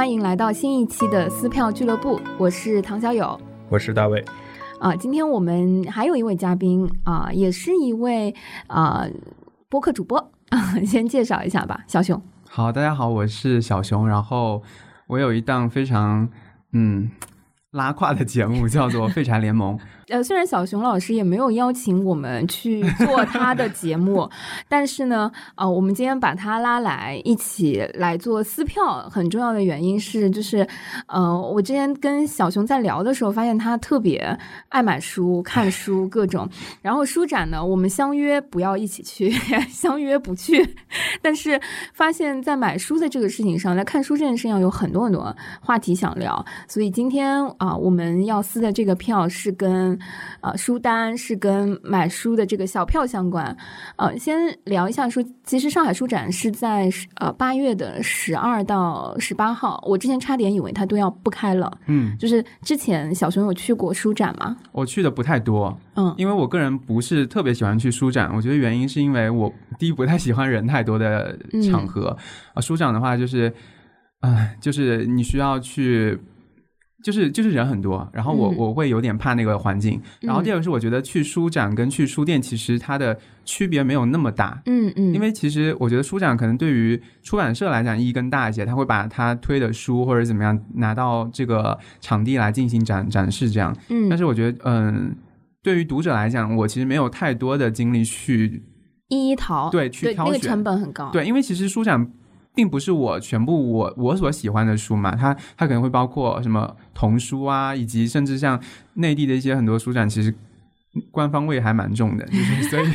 欢迎来到新一期的撕票俱乐部，我是唐小友，我是大卫。啊，今天我们还有一位嘉宾啊，也是一位啊播客主播，先介绍一下吧，小熊。好，大家好，我是小熊，然后我有一档非常嗯拉胯的节目，叫做《废柴联盟》。呃，虽然小熊老师也没有邀请我们去做 他的节目，但是呢，啊，我们今天把他拉来一起来做撕票，很重要的原因是，就是，呃，我之前跟小熊在聊的时候，发现他特别爱买书、看书各种，然后书展呢，我们相约不要一起去，相约不去，但是发现，在买书的这个事情上，在看书这件事情上，有很多很多话题想聊，所以今天啊，我们要撕的这个票是跟。呃，书单是跟买书的这个小票相关。呃，先聊一下说。其实上海书展是在呃八月的十二到十八号。我之前差点以为它都要不开了。嗯，就是之前小熊有去过书展吗？我去的不太多。嗯，因为我个人不是特别喜欢去书展。我觉得原因是因为我第一不太喜欢人太多的场合。啊，书展的话就是，啊，就是你需要去。就是就是人很多，然后我我会有点怕那个环境。然后第二个是，我觉得去书展跟去书店其实它的区别没有那么大。嗯嗯。因为其实我觉得书展可能对于出版社来讲意义更大一些，他会把他推的书或者怎么样拿到这个场地来进行展展示这样。嗯。但是我觉得，嗯，对于读者来讲，我其实没有太多的精力去一一淘，对，去挑选，那个成本很高。对，因为其实书展。并不是我全部我我所喜欢的书嘛，它它可能会包括什么童书啊，以及甚至像内地的一些很多书展，其实。官方味还蛮重的，就是 所以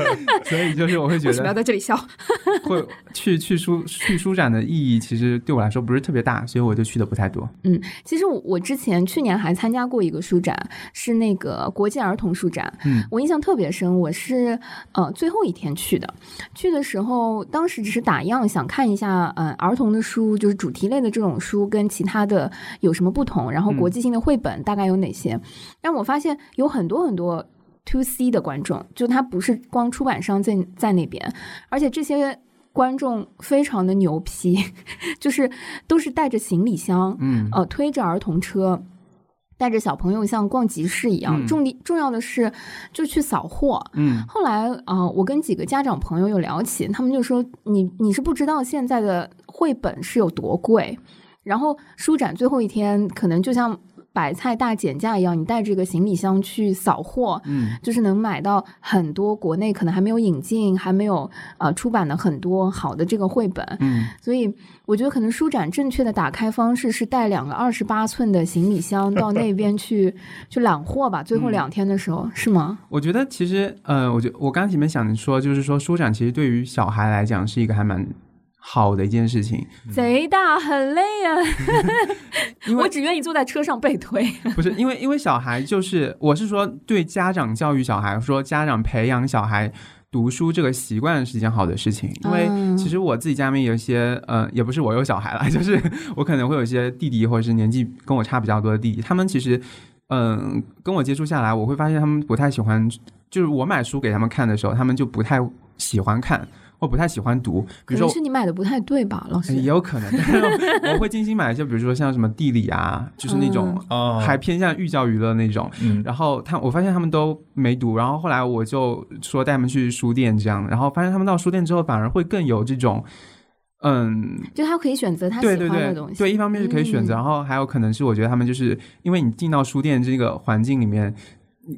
所以就是我会觉得为什么要在这里笑？会去去书去书展的意义其实对我来说不是特别大，所以我就去的不太多。嗯，其实我我之前去年还参加过一个书展，是那个国际儿童书展。嗯，我印象特别深，我是呃最后一天去的。去的时候，当时只是打样，想看一下呃儿童的书，就是主题类的这种书跟其他的有什么不同，然后国际性的绘本大概有哪些。但我发现有很多很多。To C 的观众，就他不是光出版商在在那边，而且这些观众非常的牛批，就是都是带着行李箱，嗯，呃，推着儿童车，带着小朋友像逛集市一样。重点重要的是，就去扫货。嗯，后来啊，我跟几个家长朋友有聊起，他们就说：“你你是不知道现在的绘本是有多贵。”然后书展最后一天，可能就像。白菜大减价一样，你带这个行李箱去扫货，嗯，就是能买到很多国内可能还没有引进、还没有呃出版的很多好的这个绘本，嗯，所以我觉得可能书展正确的打开方式是带两个二十八寸的行李箱到那边 去去揽货吧。最后两天的时候是吗？我觉得其实，呃，我觉我刚前面想说，就是说书展其实对于小孩来讲是一个还蛮。好的一件事情，贼大很累啊！我只愿意坐在车上被推。不是因为，因为小孩就是，我是说对家长教育小孩，说家长培养小孩读书这个习惯是一件好的事情。因为其实我自己家里面有一些，呃，也不是我有小孩了，就是我可能会有一些弟弟或者是年纪跟我差比较多的弟弟，他们其实，嗯，跟我接触下来，我会发现他们不太喜欢，就是我买书给他们看的时候，他们就不太喜欢看。我不太喜欢读，可能是你买的不太对吧，老师？也有可能，我会精心买一些，比如说像什么地理啊，就是那种还偏向寓教于乐那种。然后他，我发现他们都没读，然后后来我就说带他们去书店这样，然后发现他们到书店之后反而会更有这种，嗯，就他可以选择他喜欢的东西。对，一方面是可以选择，然后还有可能是我觉得他们就是因为你进到书店这个环境里面。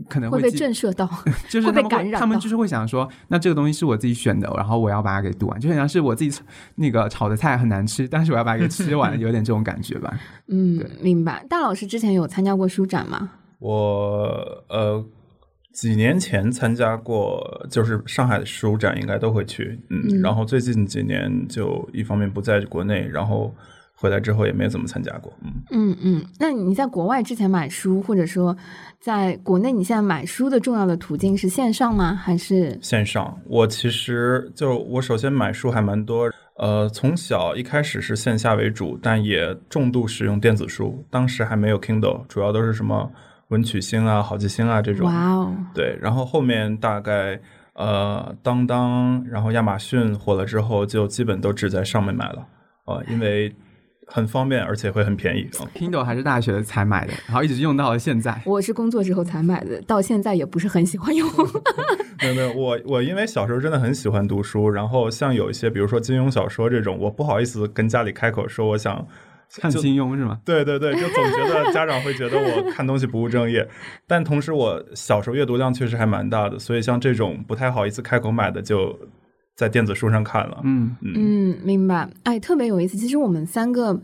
可能会被震慑到，就是被感染。他们就是会想说，那这个东西是我自己选的，然后我要把它给读完，就好像是我自己那个炒的菜很难吃，但是我要把它给吃完，有点这种感觉吧。嗯，明白。大老师之前有参加过书展吗？我呃几年前参加过，就是上海的书展，应该都会去。嗯，然后最近几年就一方面不在国内，然后。回来之后也没怎么参加过，嗯嗯嗯。那你在国外之前买书，或者说在国内，你现在买书的重要的途径是线上吗？还是线上？我其实就我首先买书还蛮多，呃，从小一开始是线下为主，但也重度使用电子书。当时还没有 Kindle，主要都是什么文曲星啊、好记星啊这种。哇哦！对，然后后面大概呃，当当，然后亚马逊火了之后，就基本都只在上面买了，呃，因为。很方便，而且会很便宜。Kindle 还是大学才买的，然后一直用到了现在。我是工作之后才买的，到现在也不是很喜欢用。没有没有，我我因为小时候真的很喜欢读书，然后像有一些，比如说金庸小说这种，我不好意思跟家里开口说我想看金庸是吗？对对对，就总觉得家长会觉得我看东西不务正业。但同时，我小时候阅读量确实还蛮大的，所以像这种不太好意思开口买的，就在电子书上看了。嗯嗯，明白。哎，特别有意思。其实我们三个，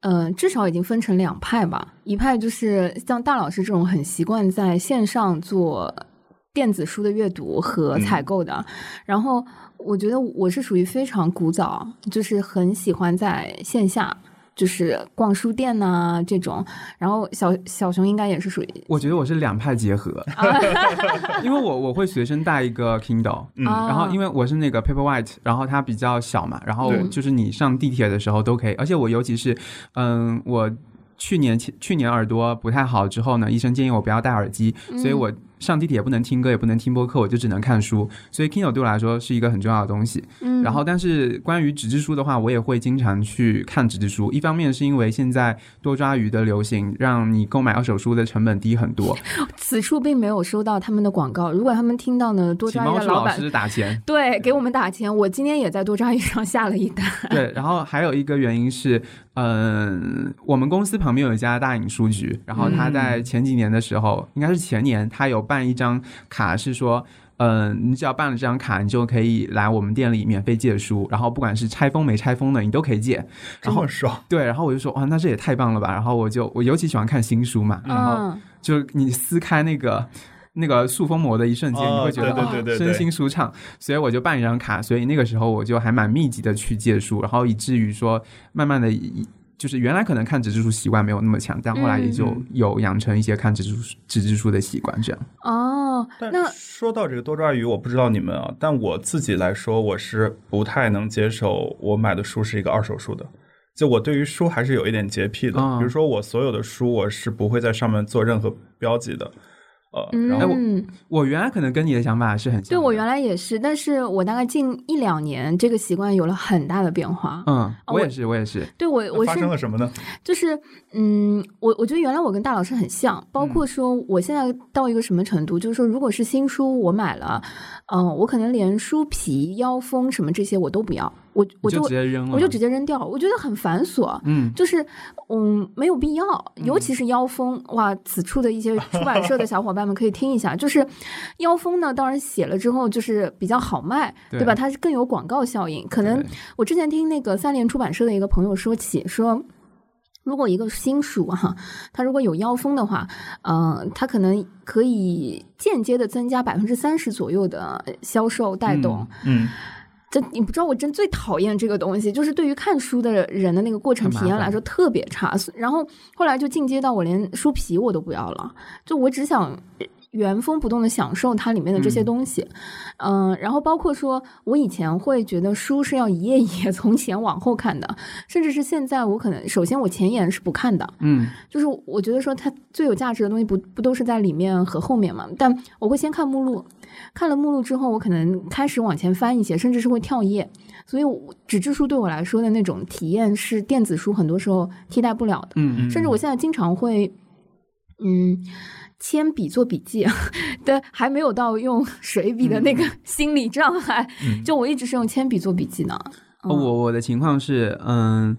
呃，至少已经分成两派吧。一派就是像大老师这种很习惯在线上做电子书的阅读和采购的，然后我觉得我是属于非常古早，就是很喜欢在线下。就是逛书店呐这种，然后小小熊应该也是属于，我觉得我是两派结合，因为我我会随身带一个 Kindle，嗯，然后因为我是那个 Paperwhite，然后它比较小嘛，然后就是你上地铁的时候都可以，而且我尤其是，嗯，我去年去年耳朵不太好之后呢，医生建议我不要戴耳机，所以我。上地铁也不能听歌，也不能听播客，我就只能看书。所以 Kindle 对我来说是一个很重要的东西。嗯，然后但是关于纸质书的话，我也会经常去看纸质书。一方面是因为现在多抓鱼的流行，让你购买二手书的成本低很多。此处并没有收到他们的广告。如果他们听到呢，多抓鱼的老板打钱，对，给我们打钱。我今天也在多抓鱼上下了一单。对，然后还有一个原因是，嗯，我们公司旁边有一家大影书局，然后他在前几年的时候，应该是前年，他有办。一张卡是说，嗯，你只要办了这张卡，你就可以来我们店里免费借书，然后不管是拆封没拆封的，你都可以借。这么爽？对，然后我就说，哇，那这也太棒了吧！然后我就我尤其喜欢看新书嘛，然后就你撕开那个那个塑封膜的一瞬间，你会觉得身心舒畅，所以我就办一张卡，所以那个时候我就还蛮密集的去借书，然后以至于说，慢慢的。就是原来可能看纸质书习惯没有那么强，但后来也就有养成一些看纸质书纸质书的习惯，这样。哦，那说到这个多抓鱼，我不知道你们啊，但我自己来说，我是不太能接受我买的书是一个二手书的。就我对于书还是有一点洁癖的，比如说我所有的书，我是不会在上面做任何标记的。呃，然后我原来可能跟你的想法是很像，对我原来也是，但是我大概近一两年这个习惯有了很大的变化。嗯，我也是，我也是。对我，我发生了什么呢？就是嗯，我我觉得原来我跟大老师很像，包括说我现在到一个什么程度，就是说如果是新书我买了，嗯，我可能连书皮、腰封什么这些我都不要。我我就直接扔了，我就直接扔掉，我觉得很繁琐，嗯，就是嗯没有必要，尤其是腰封，哇，此处的一些出版社的小伙伴们可以听一下，就是腰封呢，当然写了之后就是比较好卖，对吧？它是更有广告效应。可能我之前听那个三联出版社的一个朋友说起，说如果一个新书哈，它如果有腰封的话，嗯，它可能可以间接的增加百分之三十左右的销售带动，嗯。这你不知道，我真最讨厌这个东西，就是对于看书的人的那个过程体验来说特别差。然后后来就进阶到我连书皮我都不要了，就我只想。原封不动的享受它里面的这些东西，嗯，然后包括说，我以前会觉得书是要一页一页 从前往后看的，甚至是现在我可能首先我前言是不看的，嗯，就是我觉得说它最有价值的东西不不都是在里面和后面嘛？但我会先看目录，看了目录之后，我可能开始往前翻一些，甚至是会跳页，所以纸质书对我来说的那种体验是电子书很多时候替代不了的，嗯，甚至我现在经常会，嗯。铅笔做笔记，但，还没有到用水笔的那个心理障碍。就我一直是用铅笔做笔记呢。我我的情况是，嗯，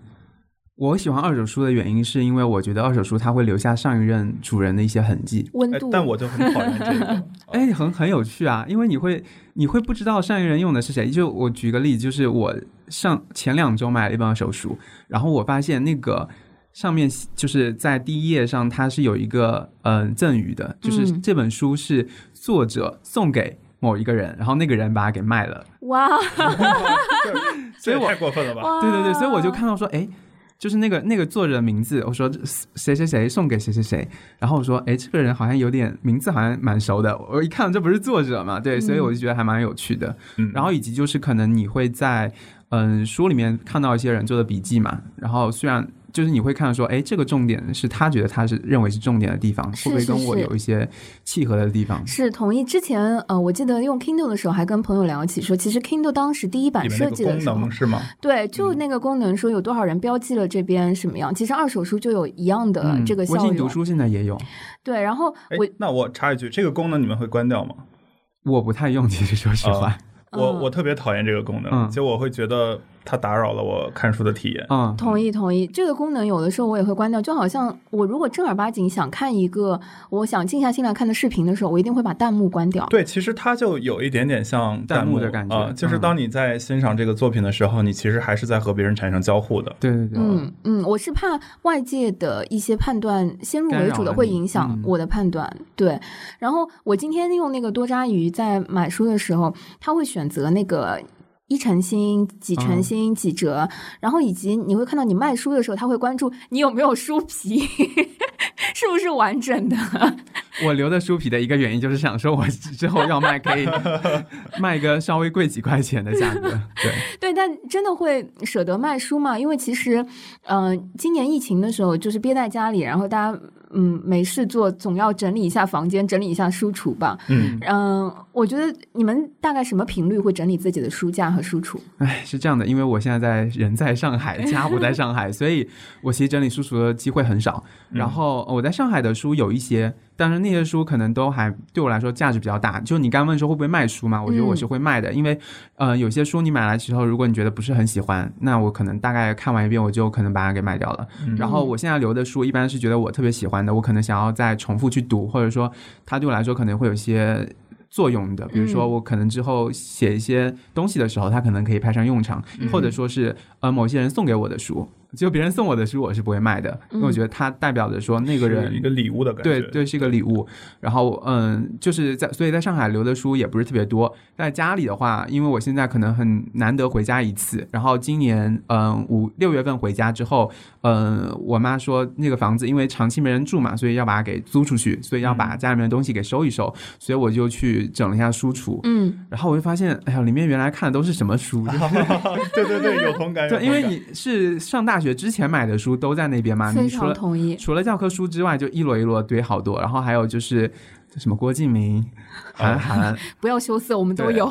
我喜欢二手书的原因是因为我觉得二手书它会留下上一任主人的一些痕迹、温度。但我就很讨厌这个。哎，很很有趣啊，因为你会你会不知道上一任用的是谁。就我举个例子，就是我上前两周买了一本二手书，然后我发现那个。上面就是在第一页上，它是有一个嗯赠语的，就是这本书是作者送给某一个人，然后那个人把它给卖了。哇，所以我太过分了吧？对对对，所以我就看到说，哎，就是那个那个作者的名字，我说谁谁谁送给谁谁谁，然后我说，哎，这个人好像有点名字，好像蛮熟的。我一看，这不是作者嘛？对，所以我就觉得还蛮有趣的。然后以及就是可能你会在嗯书里面看到一些人做的笔记嘛，然后虽然。就是你会看到说，哎，这个重点是他觉得他是认为是重点的地方，会不会跟我有一些契合的地方？是同意。之前呃，我记得用 Kindle 的时候，还跟朋友聊起说，其实 Kindle 当时第一版设计的时候是吗？对，就那个功能说有多少人标记了这边什么样，其实二手书就有一样的这个效果。微信读书现在也有。对，然后我那我插一句，这个功能你们会关掉吗？我不太用，其实说实话，我我特别讨厌这个功能，就我会觉得。它打扰了我看书的体验。嗯，同意同意。这个功能有的时候我也会关掉，就好像我如果正儿八经想看一个我想静下心来看的视频的时候，我一定会把弹幕关掉。对，其实它就有一点点像弹幕的感觉，就是当你在欣赏这个作品的时候，你其实还是在和别人产生交互的。对对对。嗯嗯，我是怕外界的一些判断先入为主的会影响我的判断。对。然后我今天用那个多抓鱼在买书的时候，他会选择那个。一成新、几成新、几折，然后以及你会看到你卖书的时候，他会关注你有没有书皮，是不是完整的。我留的书皮的一个原因就是想说，我之后要卖可以 卖个稍微贵几块钱的价格。对对，但真的会舍得卖书吗？因为其实，嗯，今年疫情的时候就是憋在家里，然后大家。嗯，没事做，总要整理一下房间，整理一下书橱吧。嗯嗯，我觉得你们大概什么频率会整理自己的书架和书橱？哎，是这样的，因为我现在在人在上海，家不在上海，所以我其实整理书橱的机会很少。然后我在上海的书有一些。但是那些书可能都还对我来说价值比较大。就你刚问说会不会卖书嘛？我觉得我是会卖的，因为呃有些书你买来之后，如果你觉得不是很喜欢，那我可能大概看完一遍，我就可能把它给卖掉了。然后我现在留的书一般是觉得我特别喜欢的，我可能想要再重复去读，或者说它对我来说可能会有些作用的。比如说我可能之后写一些东西的时候，它可能可以派上用场，或者说是呃某些人送给我的书。就别人送我的书，我是不会卖的，因为我觉得它代表着说那个人一个礼物的感觉，对对，是一个礼物。然后嗯，就是在所以在上海留的书也不是特别多。在家里的话，因为我现在可能很难得回家一次，然后今年嗯五六月份回家之后，嗯，我妈说那个房子因为长期没人住嘛，所以要把它给租出去，所以要把家里面的东西给收一收，所以我就去整了一下书橱，嗯，然后我就发现，哎呀，里面原来看的都是什么书？对对对，有同感。对，因为你是上大学。之前买的书都在那边嘛？非常同意。除了教科书之外，就一摞一摞堆好多。然后还有就是什么郭敬明、韩寒，不要羞涩，我们都有。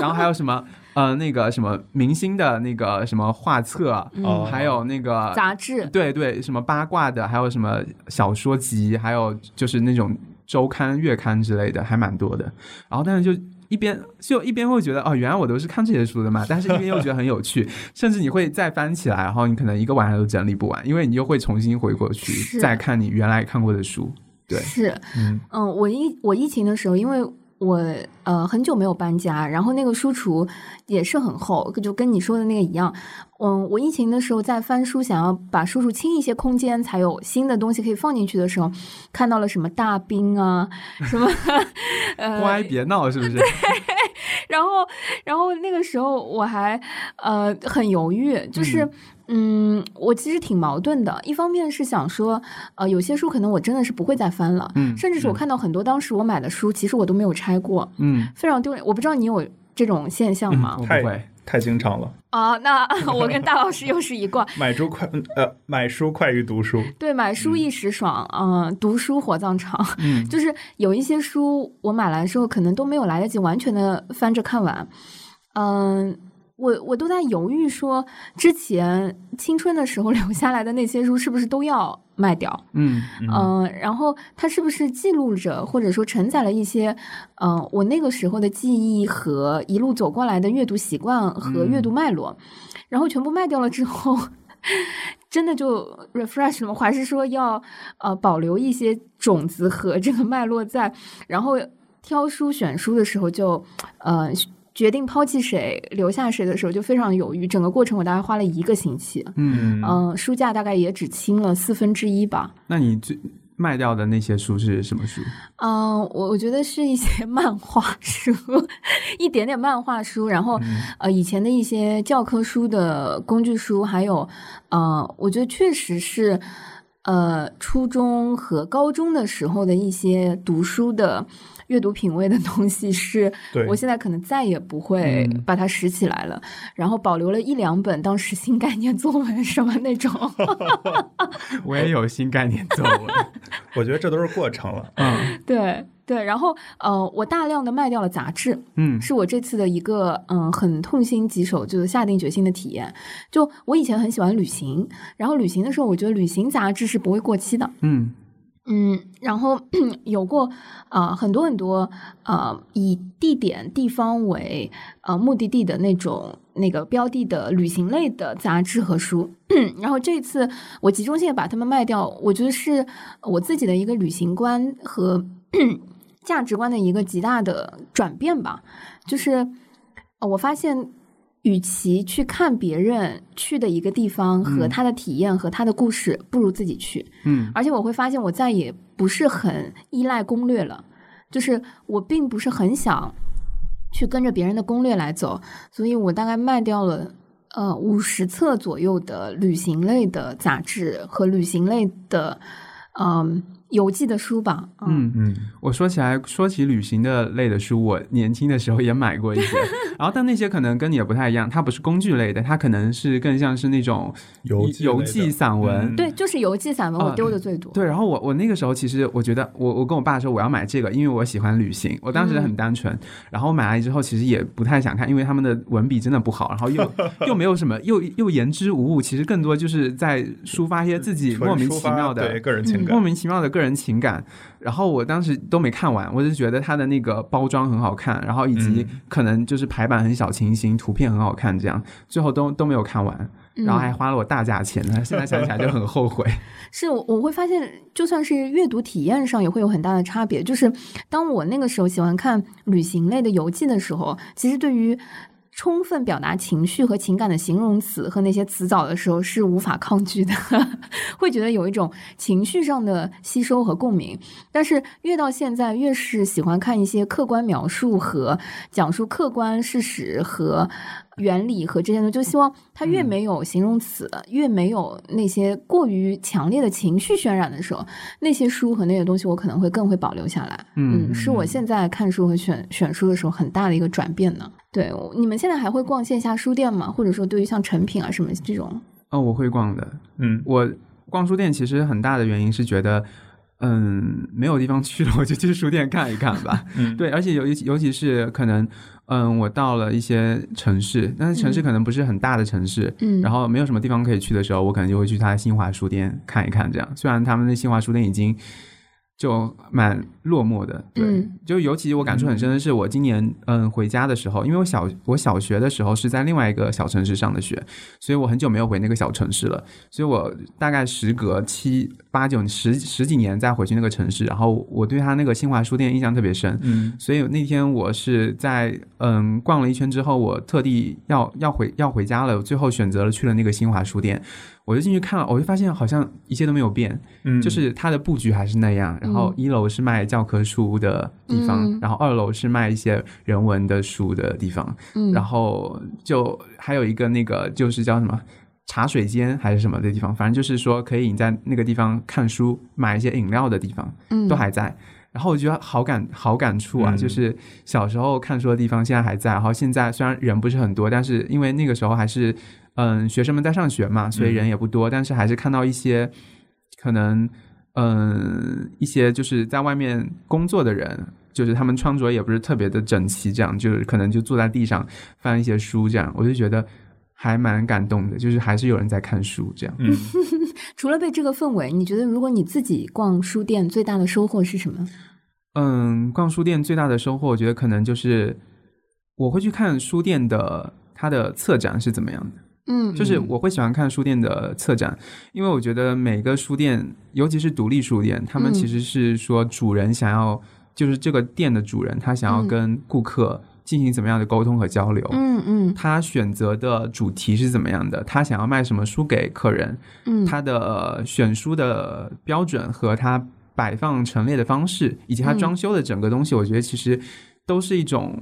然后还有什么呃那个什么明星的那个什么画册，还有那个杂志，对对，什么八卦的，还有什么小说集，还有就是那种周刊、月刊之类的，还蛮多的。然后但是就。一边就一边会觉得哦，原来我都是看这些书的嘛，但是一边又觉得很有趣，甚至你会再翻起来，然后你可能一个晚上都整理不完，因为你又会重新回过去再看你原来看过的书。对，是，嗯嗯，我疫我疫情的时候，因为。我呃很久没有搬家，然后那个书橱也是很厚，就跟你说的那个一样。嗯，我疫情的时候在翻书，想要把书橱清一些空间，才有新的东西可以放进去的时候，看到了什么大兵啊，什么呃，乖别闹，是不是？对。然后，然后那个时候我还呃很犹豫，就是。嗯，我其实挺矛盾的。一方面是想说，呃，有些书可能我真的是不会再翻了，嗯，甚至是我看到很多当时我买的书，其实我都没有拆过，嗯，非常丢脸。我不知道你有这种现象吗？不会，太经常了。啊，那 我跟大老师又是一挂。买书快，呃，买书快于读书。对，买书一时爽，嗯，读书火葬场。嗯，就是有一些书我买来的时候，可能都没有来得及完全的翻着看完，嗯。我我都在犹豫，说之前青春的时候 留下来的那些书是不是都要卖掉？嗯嗯，然后它是不是记录着或者说承载了一些，嗯，我那个时候的记忆和一路走过来的阅读习惯和阅读脉络，然后全部卖掉了之后，真的就 refresh 了吗？还是说要呃保留一些种子和这个脉络在？然后挑书选书的时候就呃。决定抛弃谁留下谁的时候就非常犹豫，整个过程我大概花了一个星期。嗯嗯，书架大概也只清了四分之一吧。那你最卖掉的那些书是什么书？嗯，我我觉得是一些 漫画书，一点点漫画书，然后呃以前的一些教科书的工具书，还有呃，我觉得确实是呃初中和高中的时候的一些读书的。阅读品味的东西，是我现在可能再也不会把它拾起来了。然后保留了一两本当时新概念作文什么那种。我也有新概念作文，我觉得这都是过程了。嗯，对。对，然后呃，我大量的卖掉了杂志，嗯，是我这次的一个嗯很痛心疾首，就是下定决心的体验。就我以前很喜欢旅行，然后旅行的时候，我觉得旅行杂志是不会过期的，嗯嗯，然后 有过啊很多很多啊以地点地方为呃目的地的那种那个标的的旅行类的杂志和书，然后这次我集中性把它们卖掉，我觉得是我自己的一个旅行观和。价值观的一个极大的转变吧，就是我发现，与其去看别人去的一个地方和他的体验和他的故事，不如自己去。嗯，而且我会发现，我再也不是很依赖攻略了，就是我并不是很想去跟着别人的攻略来走，所以我大概卖掉了呃五十册左右的旅行类的杂志和旅行类的嗯。游记的书吧，嗯。嗯，我说起来说起旅行的类的书，我年轻的时候也买过一些，然后但那些可能跟你也不太一样，它不是工具类的，它可能是更像是那种游游记散文，对，就是游记散文，我丢的最多。对，然后我我那个时候其实我觉得，我我跟我爸说我要买这个，因为我喜欢旅行，我当时很单纯，然后买来之后其实也不太想看，因为他们的文笔真的不好，然后又 又没有什么，又又言之无物，其实更多就是在抒发一些自己莫名其妙的个人情感，莫名其妙的个人情感。然后我当时都没看完，我就觉得它的那个包装很好看，然后以及可能就是排版很小清新，图片很好看，这样最后都都没有看完，然后还花了我大价钱呢。现在想起来就很后悔。是，我会发现，就算是阅读体验上也会有很大的差别。就是当我那个时候喜欢看旅行类的游记的时候，其实对于。充分表达情绪和情感的形容词和那些词藻的时候是无法抗拒的，会觉得有一种情绪上的吸收和共鸣。但是越到现在，越是喜欢看一些客观描述和讲述客观事实和。原理和这些呢，就希望它越没有形容词，越没有那些过于强烈的情绪渲染的时候，那些书和那些东西，我可能会更会保留下来。嗯，是我现在看书和选选书的时候很大的一个转变呢。对，你们现在还会逛线下书店吗？或者说，对于像成品啊什么这种？哦，我会逛的。嗯，我逛书店其实很大的原因是觉得。嗯，没有地方去了，我就去书店看一看吧。嗯，对，而且尤尤其是可能，嗯，我到了一些城市，但是城市可能不是很大的城市，嗯，然后没有什么地方可以去的时候，我可能就会去他的新华书店看一看。这样，虽然他们的新华书店已经。就蛮落寞的，对，就尤其我感触很深的是，我今年嗯回家的时候，因为我小我小学的时候是在另外一个小城市上的学，所以我很久没有回那个小城市了，所以我大概时隔七八九十十几年再回去那个城市，然后我对他那个新华书店印象特别深，嗯，所以那天我是在嗯逛了一圈之后，我特地要要回要回家了，最后选择了去了那个新华书店。我就进去看了，我就发现好像一切都没有变，嗯，就是它的布局还是那样。然后一楼是卖教科书的地方，然后二楼是卖一些人文的书的地方，嗯，然后就还有一个那个就是叫什么茶水间还是什么的地方，反正就是说可以你在那个地方看书、买一些饮料的地方，嗯，都还在。然后我觉得好感好感触啊，就是小时候看书的地方现在还在。然后现在虽然人不是很多，但是因为那个时候还是。嗯，学生们在上学嘛，所以人也不多，但是还是看到一些可能，嗯，一些就是在外面工作的人，就是他们穿着也不是特别的整齐，这样就是可能就坐在地上翻一些书，这样我就觉得还蛮感动的，就是还是有人在看书这样。嗯，除了被这个氛围，你觉得如果你自己逛书店最大的收获是什么？嗯，逛书店最大的收获，我觉得可能就是我会去看书店的它的策展是怎么样的。嗯，就是我会喜欢看书店的策展，因为我觉得每个书店，尤其是独立书店，他们其实是说主人想要，就是这个店的主人，他想要跟顾客进行怎么样的沟通和交流。嗯嗯，他选择的主题是怎么样的？他想要卖什么书给客人？嗯，他的选书的标准和他摆放陈列的方式，以及他装修的整个东西，我觉得其实都是一种。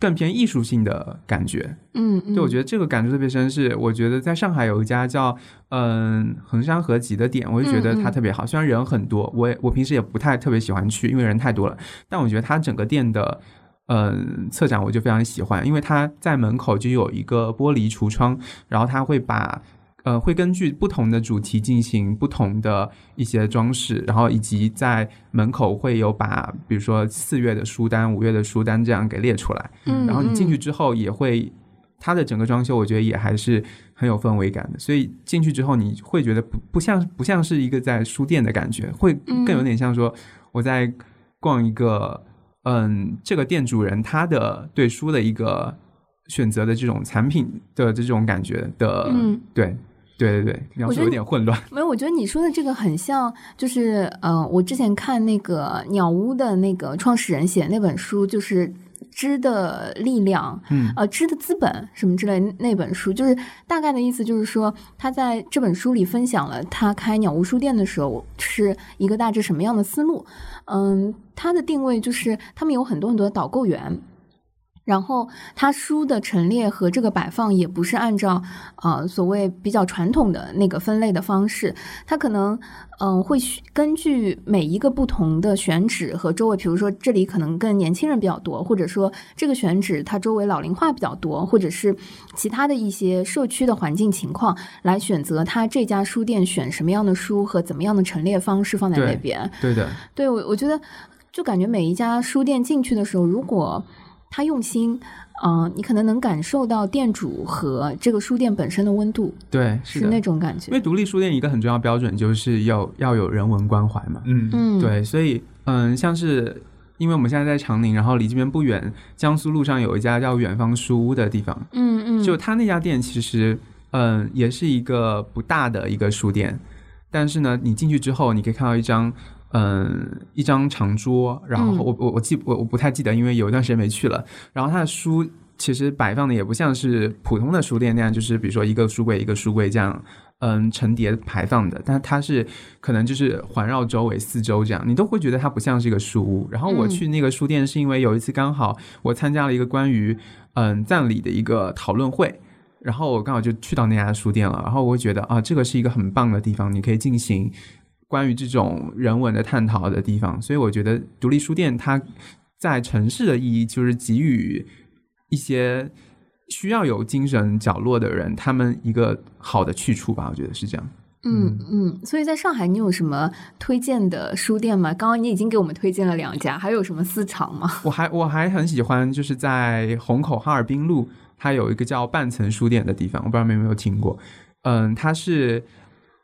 更偏艺术性的感觉，嗯，就我觉得这个感触特别深。是我觉得在上海有一家叫嗯衡山合集的店，我就觉得它特别好。虽然人很多，我也我平时也不太特别喜欢去，因为人太多了。但我觉得它整个店的嗯策展我就非常喜欢，因为它在门口就有一个玻璃橱窗，然后它会把。呃，会根据不同的主题进行不同的一些装饰，然后以及在门口会有把，比如说四月的书单、五月的书单这样给列出来。嗯，然后你进去之后也会，它的整个装修我觉得也还是很有氛围感的。所以进去之后你会觉得不不像不像是一个在书店的感觉，会更有点像说我在逛一个嗯，这个店主人他的对书的一个选择的这种产品的这种感觉的，嗯对。对对对，描述有点混乱。没有，我觉得你说的这个很像，就是呃，我之前看那个鸟屋的那个创始人写的那本书，就是《知的力量》，嗯，呃，《知的资本》什么之类那本书，就是大概的意思就是说，他在这本书里分享了他开鸟屋书店的时候是一个大致什么样的思路。嗯，他的定位就是他们有很多很多的导购员。然后，他书的陈列和这个摆放也不是按照呃所谓比较传统的那个分类的方式，他可能嗯会根据每一个不同的选址和周围，比如说这里可能更年轻人比较多，或者说这个选址它周围老龄化比较多，或者是其他的一些社区的环境情况，来选择他这家书店选什么样的书和怎么样的陈列方式放在那边。对的，对我我觉得就感觉每一家书店进去的时候，如果他用心，嗯，你可能能感受到店主和这个书店本身的温度，对，是那种感觉。因为独立书店一个很重要标准就是要要有人文关怀嘛，嗯。嗯，对，所以嗯，像是因为我们现在在长宁，然后离这边不远，江苏路上有一家叫远方书屋的地方，嗯嗯，就他那家店其实嗯也是一个不大的一个书店，但是呢，你进去之后，你可以看到一张。嗯，一张长桌，然后我我我记我我不太记得，因为有一段时间没去了。然后他的书其实摆放的也不像是普通的书店那样，就是比如说一个书柜一个书柜这样，嗯，层叠排放的。但它是可能就是环绕周围四周这样，你都会觉得它不像是一个书屋。然后我去那个书店是因为有一次刚好我参加了一个关于嗯葬礼的一个讨论会，然后我刚好就去到那家书店了。然后我会觉得啊，这个是一个很棒的地方，你可以进行。关于这种人文的探讨的地方，所以我觉得独立书店它在城市的意义就是给予一些需要有精神角落的人，他们一个好的去处吧。我觉得是这样。嗯嗯，所以在上海，你有什么推荐的书店吗？刚刚你已经给我们推荐了两家，还有什么私藏吗？我还我还很喜欢，就是在虹口哈尔滨路，它有一个叫半层书店的地方，我不知道你有没有听过。嗯，它是。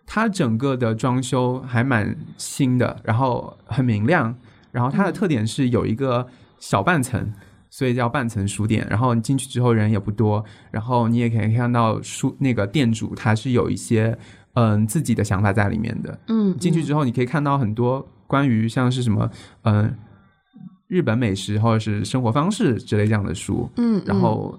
它整个的装修还蛮新的，然后很明亮，然后它的特点是有一个小半层，所以叫半层书店。然后你进去之后人也不多，然后你也可以看到书那个店主他是有一些嗯自己的想法在里面的。嗯，进去之后你可以看到很多关于像是什么嗯日本美食或者是生活方式之类这样的书。嗯，然后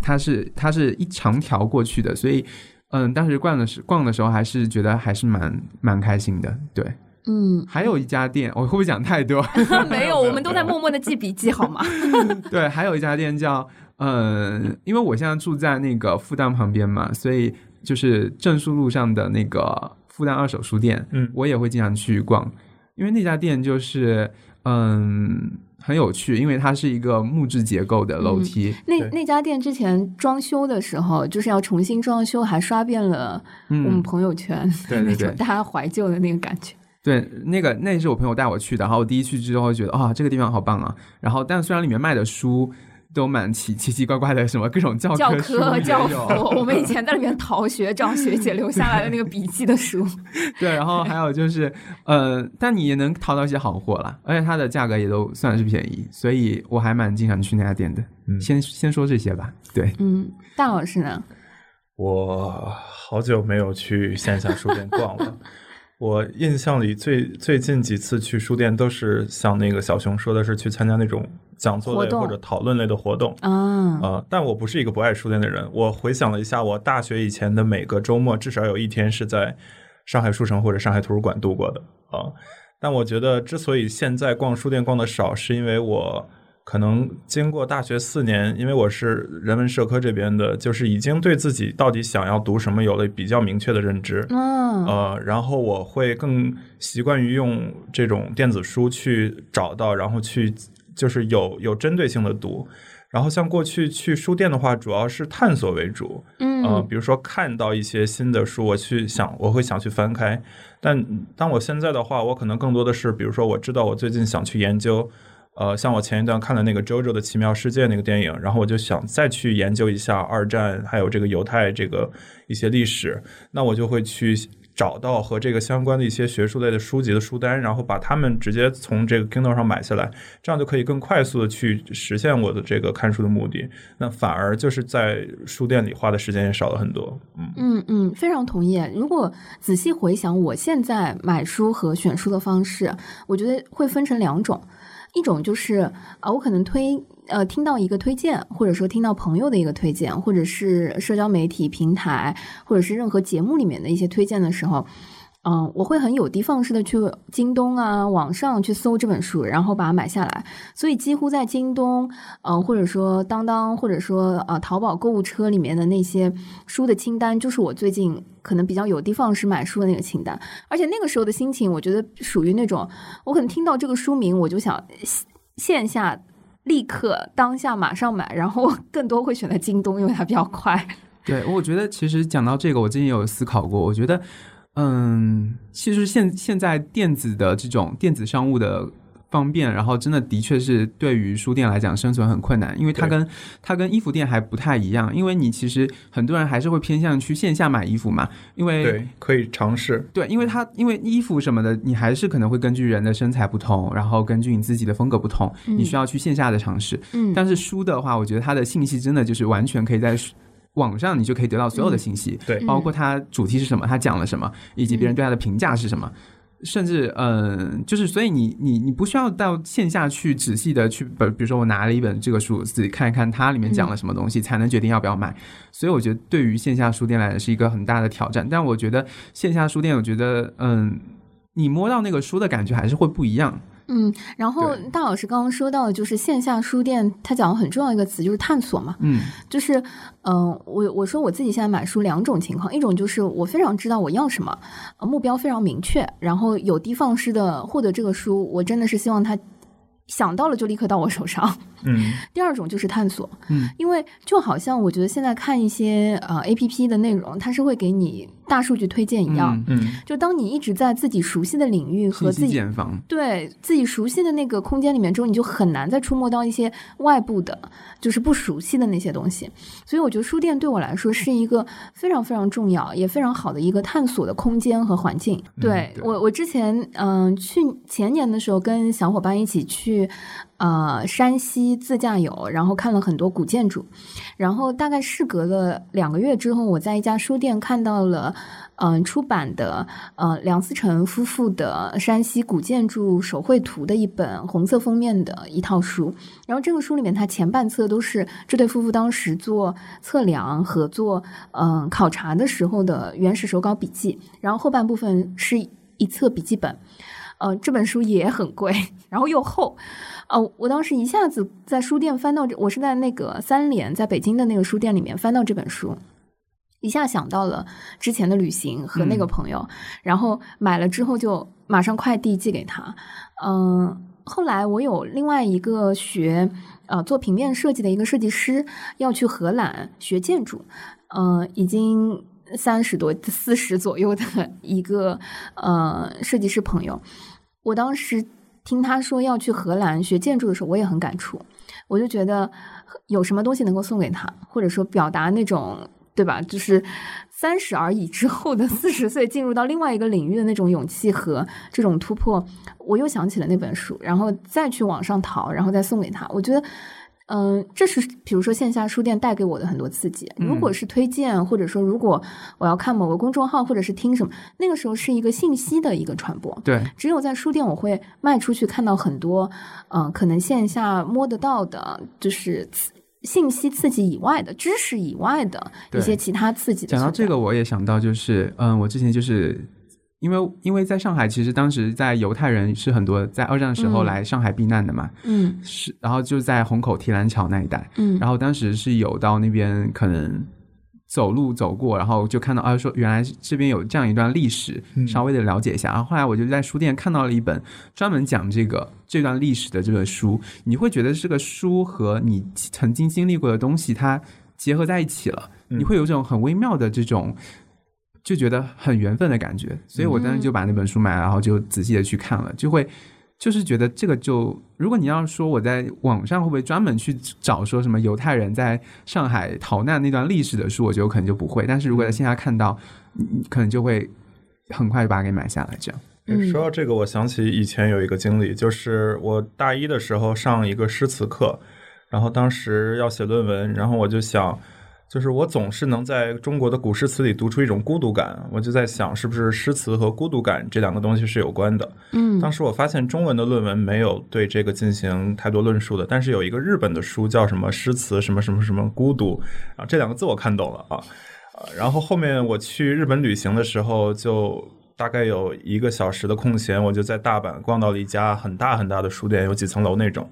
它是它是一长条过去的，所以。嗯，当时逛的时逛的时候，还是觉得还是蛮蛮开心的。对，嗯，还有一家店，我会不会讲太多？没有，我们都在默默的记笔记，好吗？对，还有一家店叫嗯，因为我现在住在那个复旦旁边嘛，所以就是正书路上的那个复旦二手书店，嗯，我也会经常去逛，因为那家店就是嗯。很有趣，因为它是一个木质结构的楼梯。那那家店之前装修的时候，就是要重新装修，还刷遍了我们朋友圈，对对对，大家怀旧的那个感觉。对，那个那是我朋友带我去的，然后我第一去之后觉得啊，这个地方好棒啊。然后，但虽然里面卖的书。都蛮奇奇奇怪怪的，什么各种教教科教辅，我们以前在里面逃学，找学姐留下来的那个笔记的书。对，然后还有就是，呃，但你也能淘到一些好货啦，而且它的价格也都算是便宜，所以我还蛮经常去那家店的。嗯，先先说这些吧。对，嗯，大老师呢？我好久没有去线下书店逛了。我印象里最最近几次去书店都是像那个小熊说的是去参加那种讲座类或者讨论类的活动啊呃，但我不是一个不爱书店的人。我回想了一下，我大学以前的每个周末至少有一天是在上海书城或者上海图书馆度过的啊。但我觉得之所以现在逛书店逛的少，是因为我可能经过大学四年，因为我是人文社科这边的，就是已经对自己到底想要读什么有了比较明确的认知。嗯，呃，然后我会更习惯于用这种电子书去找到，然后去就是有有针对性的读。然后像过去去书店的话，主要是探索为主。嗯，呃，比如说看到一些新的书，我去想，我会想去翻开。但当我现在的话，我可能更多的是，比如说我知道我最近想去研究。呃，像我前一段看了那个《JoJo 的奇妙世界》那个电影，然后我就想再去研究一下二战，还有这个犹太这个一些历史，那我就会去找到和这个相关的一些学术类的书籍的书单，然后把它们直接从这个 Kindle 上买下来，这样就可以更快速的去实现我的这个看书的目的。那反而就是在书店里花的时间也少了很多。嗯嗯嗯，非常同意。如果仔细回想我现在买书和选书的方式，我觉得会分成两种。一种就是啊，我可能推呃听到一个推荐，或者说听到朋友的一个推荐，或者是社交媒体平台，或者是任何节目里面的一些推荐的时候。嗯，我会很有的放矢的去京东啊，网上去搜这本书，然后把它买下来。所以几乎在京东，嗯，或者说当当，或者说呃淘宝购物车里面的那些书的清单，就是我最近可能比较有的放矢买书的那个清单。而且那个时候的心情，我觉得属于那种，我可能听到这个书名，我就想线下立刻当下马上买，然后 更多会选择京东，因为它比较快。对，我觉得其实讲到这个，我之前有思考过，我觉得。嗯，其实现现在电子的这种电子商务的方便，然后真的的确是对于书店来讲生存很困难，因为它跟它跟衣服店还不太一样，因为你其实很多人还是会偏向去线下买衣服嘛，因为对可以尝试，对，因为它因为衣服什么的，你还是可能会根据人的身材不同，然后根据你自己的风格不同，你需要去线下的尝试。嗯，但是书的话，我觉得它的信息真的就是完全可以在。网上你就可以得到所有的信息，对，包括它主题是什么，它讲了什么，以及别人对它的评价是什么，甚至嗯，就是所以你你你不需要到线下去仔细的去，比比如说我拿了一本这个书，自己看一看它里面讲了什么东西，才能决定要不要买。所以我觉得对于线下书店来讲是一个很大的挑战，但我觉得线下书店，我觉得嗯，你摸到那个书的感觉还是会不一样。嗯，然后大老师刚刚说到的就是线下书店，他讲的很重要一个词就是探索嘛。嗯，就是嗯，我我说我自己现在买书两种情况，一种就是我非常知道我要什么，目标非常明确，然后有的放矢的获得这个书，我真的是希望他想到了就立刻到我手上。嗯，第二种就是探索。嗯，因为就好像我觉得现在看一些呃 A P P 的内容，它是会给你。大数据推荐一样，嗯，就当你一直在自己熟悉的领域和自己对自己熟悉的那个空间里面之后，你就很难再触摸到一些外部的，就是不熟悉的那些东西。所以我觉得书店对我来说是一个非常非常重要也非常好的一个探索的空间和环境。对我，我之前嗯去前年的时候跟小伙伴一起去呃山西自驾游，然后看了很多古建筑，然后大概事隔了两个月之后，我在一家书店看到了。嗯，出版的呃梁思成夫妇的山西古建筑手绘图的一本红色封面的一套书，然后这个书里面，它前半册都是这对夫妇当时做测量和做嗯考察的时候的原始手稿笔记，然后后半部分是一册笔记本。呃，这本书也很贵，然后又厚。呃，我当时一下子在书店翻到这，我是在那个三联在北京的那个书店里面翻到这本书。一下想到了之前的旅行和那个朋友，然后买了之后就马上快递寄给他。嗯，后来我有另外一个学呃做平面设计的一个设计师要去荷兰学建筑，嗯，已经三十多四十左右的一个呃设计师朋友，我当时听他说要去荷兰学建筑的时候，我也很感触，我就觉得有什么东西能够送给他，或者说表达那种。对吧？就是三十而已之后的四十岁，进入到另外一个领域的那种勇气和这种突破，我又想起了那本书，然后再去网上淘，然后再送给他。我觉得，嗯，这是比如说线下书店带给我的很多刺激。如果是推荐，或者说如果我要看某个公众号，或者是听什么，那个时候是一个信息的一个传播。对，只有在书店，我会卖出去，看到很多，嗯，可能线下摸得到的，就是。信息刺激以外的知识以外的一些其他刺激。讲到这个，我也想到，就是嗯，我之前就是因为因为在上海，其实当时在犹太人是很多在二战的时候来上海避难的嘛，嗯，是，然后就在虹口提篮桥那一带，嗯，然后当时是有到那边可能走路走过，然后就看到啊，说原来这边有这样一段历史，稍微的了解一下。然后后来我就在书店看到了一本专门讲这个这段历史的这本书，你会觉得这个书和你曾经经历过的东西它结合在一起了，你会有一种很微妙的这种。就觉得很缘分的感觉，所以我当时就把那本书买了，然后就仔细的去看了，就会就是觉得这个就，如果你要说我在网上会不会专门去找说什么犹太人在上海逃难那段历史的书，我觉得我可能就不会，但是如果在线下看到，可能就会很快就把它给买下来。这样。说到这个，我想起以前有一个经历，就是我大一的时候上一个诗词课，然后当时要写论文，然后我就想。就是我总是能在中国的古诗词里读出一种孤独感，我就在想，是不是诗词和孤独感这两个东西是有关的？嗯，当时我发现中文的论文没有对这个进行太多论述的，但是有一个日本的书叫什么诗词什么什么什么孤独啊，这两个字我看懂了啊，然后后面我去日本旅行的时候，就大概有一个小时的空闲，我就在大阪逛到了一家很大很大的书店，有几层楼那种，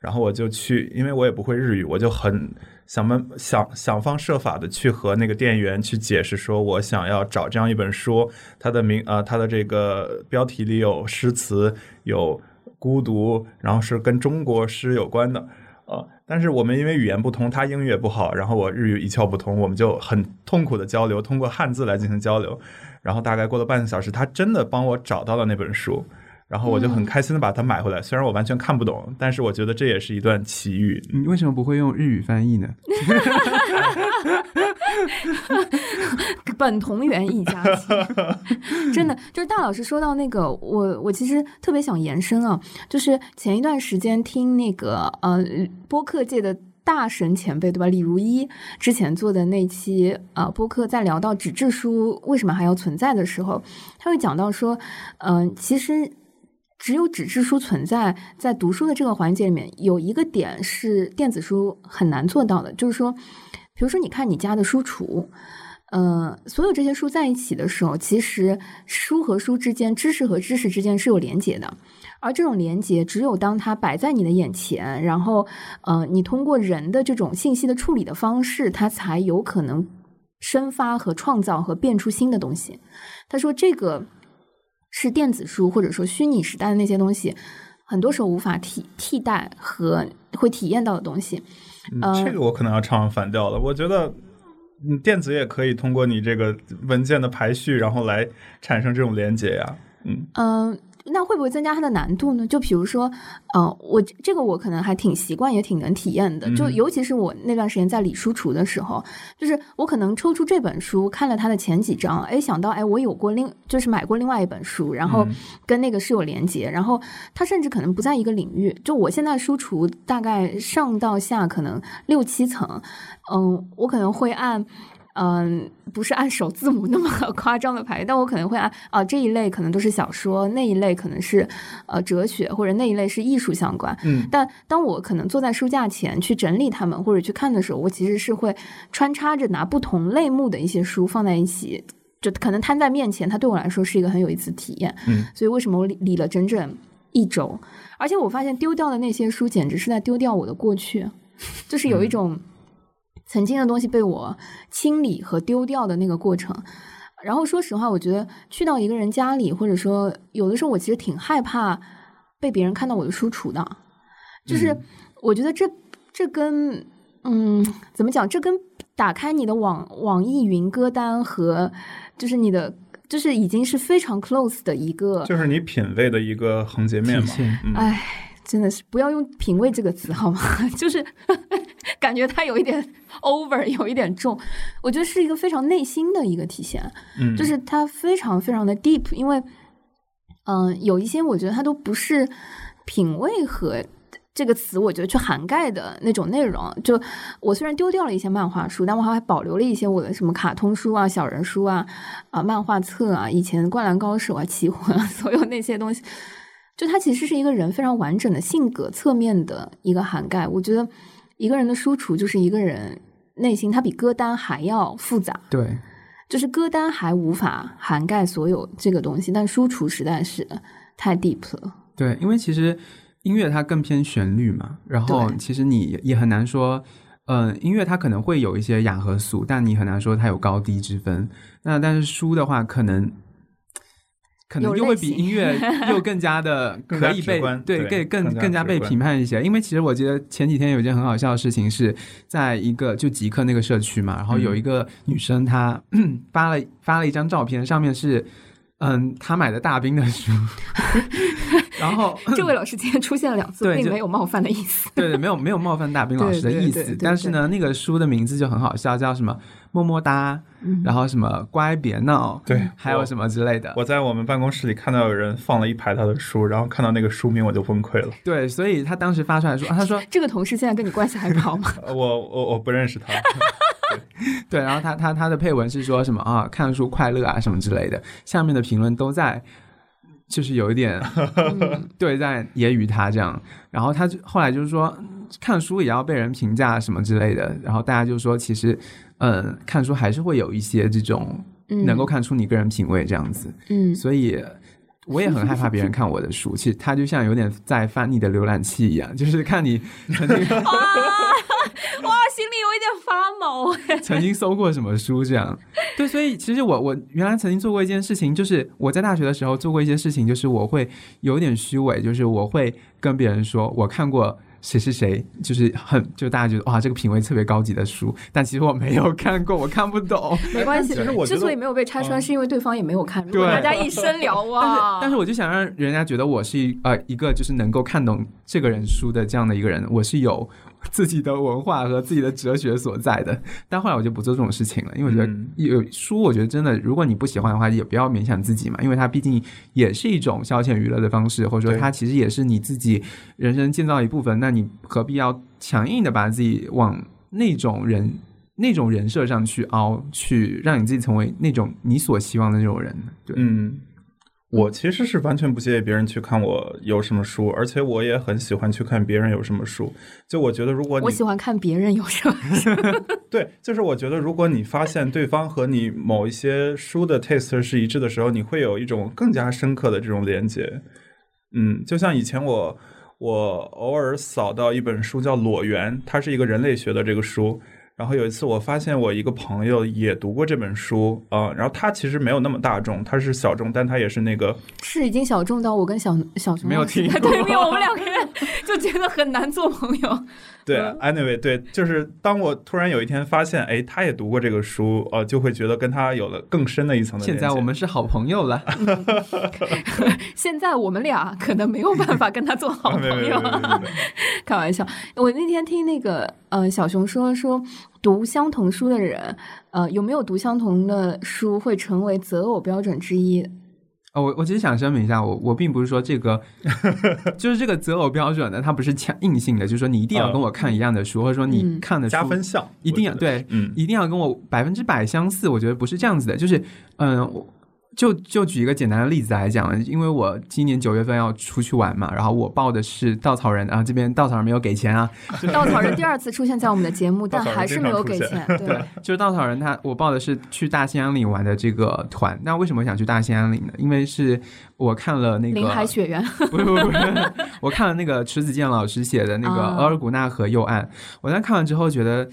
然后我就去，因为我也不会日语，我就很。想办想想方设法的去和那个店员去解释，说我想要找这样一本书，它的名啊，它的这个标题里有诗词，有孤独，然后是跟中国诗有关的，呃，但是我们因为语言不通，他英语也不好，然后我日语一窍不通，我们就很痛苦的交流，通过汉字来进行交流，然后大概过了半个小时，他真的帮我找到了那本书。然后我就很开心的把它买回来，虽然我完全看不懂，但是我觉得这也是一段奇遇。你为什么不会用日语翻译呢？本同源一家亲，真的就是大老师说到那个，我我其实特别想延伸啊，就是前一段时间听那个呃播客界的大神前辈对吧，李如一之前做的那期呃播客，在聊到纸质书为什么还要存在的时候，他会讲到说，嗯，其实。只有纸质书存在在读书的这个环节里面，有一个点是电子书很难做到的，就是说，比如说你看你家的书橱，呃，所有这些书在一起的时候，其实书和书之间、知识和知识之间是有连接的，而这种连接只有当它摆在你的眼前，然后，呃，你通过人的这种信息的处理的方式，它才有可能生发和创造和变出新的东西。他说这个。是电子书或者说虚拟时代的那些东西，很多时候无法替替代和会体验到的东西。嗯这个我可能要唱反调了。我觉得，嗯，电子也可以通过你这个文件的排序，然后来产生这种连接呀。嗯嗯。那会不会增加它的难度呢？就比如说，嗯，我这个我可能还挺习惯，也挺能体验的。就尤其是我那段时间在理书橱的时候，就是我可能抽出这本书，看了它的前几章，哎，想到哎，我有过另就是买过另外一本书，然后跟那个是有连接，然后它甚至可能不在一个领域。就我现在书橱大概上到下可能六七层，嗯，我可能会按。嗯，不是按首字母那么夸张的排，但我可能会按啊这一类可能都是小说，那一类可能是呃哲学，或者那一类是艺术相关。嗯，但当我可能坐在书架前去整理它们或者去看的时候，我其实是会穿插着拿不同类目的一些书放在一起，就可能摊在面前，它对我来说是一个很有意思的体验。嗯，所以为什么我理理了整整一周，而且我发现丢掉的那些书简直是在丢掉我的过去，就是有一种。曾经的东西被我清理和丢掉的那个过程，然后说实话，我觉得去到一个人家里，或者说有的时候，我其实挺害怕被别人看到我的书橱的。就是我觉得这这跟嗯怎么讲，这跟打开你的网网易云歌单和就是你的就是已经是非常 close 的一个，就是你品味的一个横截面嘛。哎。真的是不要用“品味”这个词好吗？就是感觉它有一点 over，有一点重。我觉得是一个非常内心的一个体现，嗯，就是它非常非常的 deep。因为，嗯，有一些我觉得它都不是品味和这个词，我觉得去涵盖的那种内容。就我虽然丢掉了一些漫画书，但我还保留了一些我的什么卡通书啊、小人书啊、啊漫画册啊、以前《灌篮高手》啊、棋魂啊，所有那些东西。就它其实是一个人非常完整的性格侧面的一个涵盖。我觉得一个人的输出就是一个人内心，它比歌单还要复杂。对，就是歌单还无法涵盖所有这个东西，但输出实在是太 deep 了。对，因为其实音乐它更偏旋律嘛，然后其实你也很难说，嗯，音乐它可能会有一些雅和俗，但你很难说它有高低之分。那但是书的话，可能可能又会比音乐 又更加的 可以被对更更更加被评判一些。因为其实我觉得前几天有一件很好笑的事情，是在一个就极客那个社区嘛，然后有一个女生她 发了发了一张照片，上面是。嗯，他买的大兵的书，然后这位老师今天出现了两次，并没有冒犯的意思。对对，没有没有冒犯大兵老师的意思。但是呢，那个书的名字就很好笑，叫什么“么么哒”，然后什么“乖别闹”，对，还有什么之类的。我在我们办公室里看到有人放了一排他的书，然后看到那个书名我就崩溃了。对，所以他当时发出来说：“他说这个同事现在跟你关系还好吗？” 我我我不认识他。对，然后他他他的配文是说什么啊？看书快乐啊，什么之类的。下面的评论都在，就是有一点 对，在揶揄他这样。然后他就后来就是说，看书也要被人评价什么之类的。然后大家就说，其实嗯，看书还是会有一些这种能够看出你个人品味这样子。嗯，所以我也很害怕别人看我的书。其实他就像有点在翻你的浏览器一样，就是看你 曾经。哇，心里有点发毛。曾经搜过什么书这样？对，所以其实我我原来曾经做过一件事情，就是我在大学的时候做过一些事情，就是我会有点虚伪，就是我会跟别人说我看过。谁是谁？就是很就大家觉得哇，这个品味特别高级的书，但其实我没有看过，我看不懂。没关系，之所以没有被拆穿，是因为对方也没有看。对，大家一生聊哇。但是我就想让人家觉得我是一呃一个就是能够看懂这个人书的这样的一个人，我是有自己的文化和自己的哲学所在的。但后来我就不做这种事情了，因为我觉得有书，我觉得真的，如果你不喜欢的话，也不要勉强自己嘛，因为它毕竟也是一种消遣娱乐的方式，或者说它其实也是你自己人生建造一部分。那你何必要强硬的把自己往那种人、那种人设上去凹，去让你自己成为那种你所希望的那种人？对，嗯，我其实是完全不介意别人去看我有什么书，而且我也很喜欢去看别人有什么书。就我觉得，如果我喜欢看别人有什么，对，就是我觉得，如果你发现对方和你某一些书的 taste 是一致的时候，你会有一种更加深刻的这种连接。嗯，就像以前我。我偶尔扫到一本书叫《裸猿》，它是一个人类学的这个书。然后有一次我发现我一个朋友也读过这本书啊，然后他其实没有那么大众，他是小众，但他也是那个是已经小众到我跟小小熊没有听 对面，我们两个人 就觉得很难做朋友。对，anyway，对，就是当我突然有一天发现，哎，他也读过这个书，呃，就会觉得跟他有了更深的一层的现在我们是好朋友了。现在我们俩可能没有办法跟他做好朋友。开玩笑，我那天听那个呃小熊说说，读相同书的人，呃，有没有读相同的书会成为择偶标准之一？哦，我我其实想声明一下，我我并不是说这个，就是这个择偶标准呢，它不是强硬性的，就是说你一定要跟我看一样的书，或者说你看的加分项一定要对，嗯，一定要跟我百分之百相似。我觉得不是这样子的，就是嗯。就就举一个简单的例子来讲，因为我今年九月份要出去玩嘛，然后我报的是稻草人啊，这边稻草人没有给钱啊。稻草人第二次出现在我们的节目，但还是没有给钱。对，就是稻草人他，我报的是去大兴安岭玩的这个团。那为什么想去大兴安岭呢？因为是我看了那个林海雪原，不是不是不是，我看了那个迟子健老师写的那个《额尔古纳河右岸》，我在看完之后觉得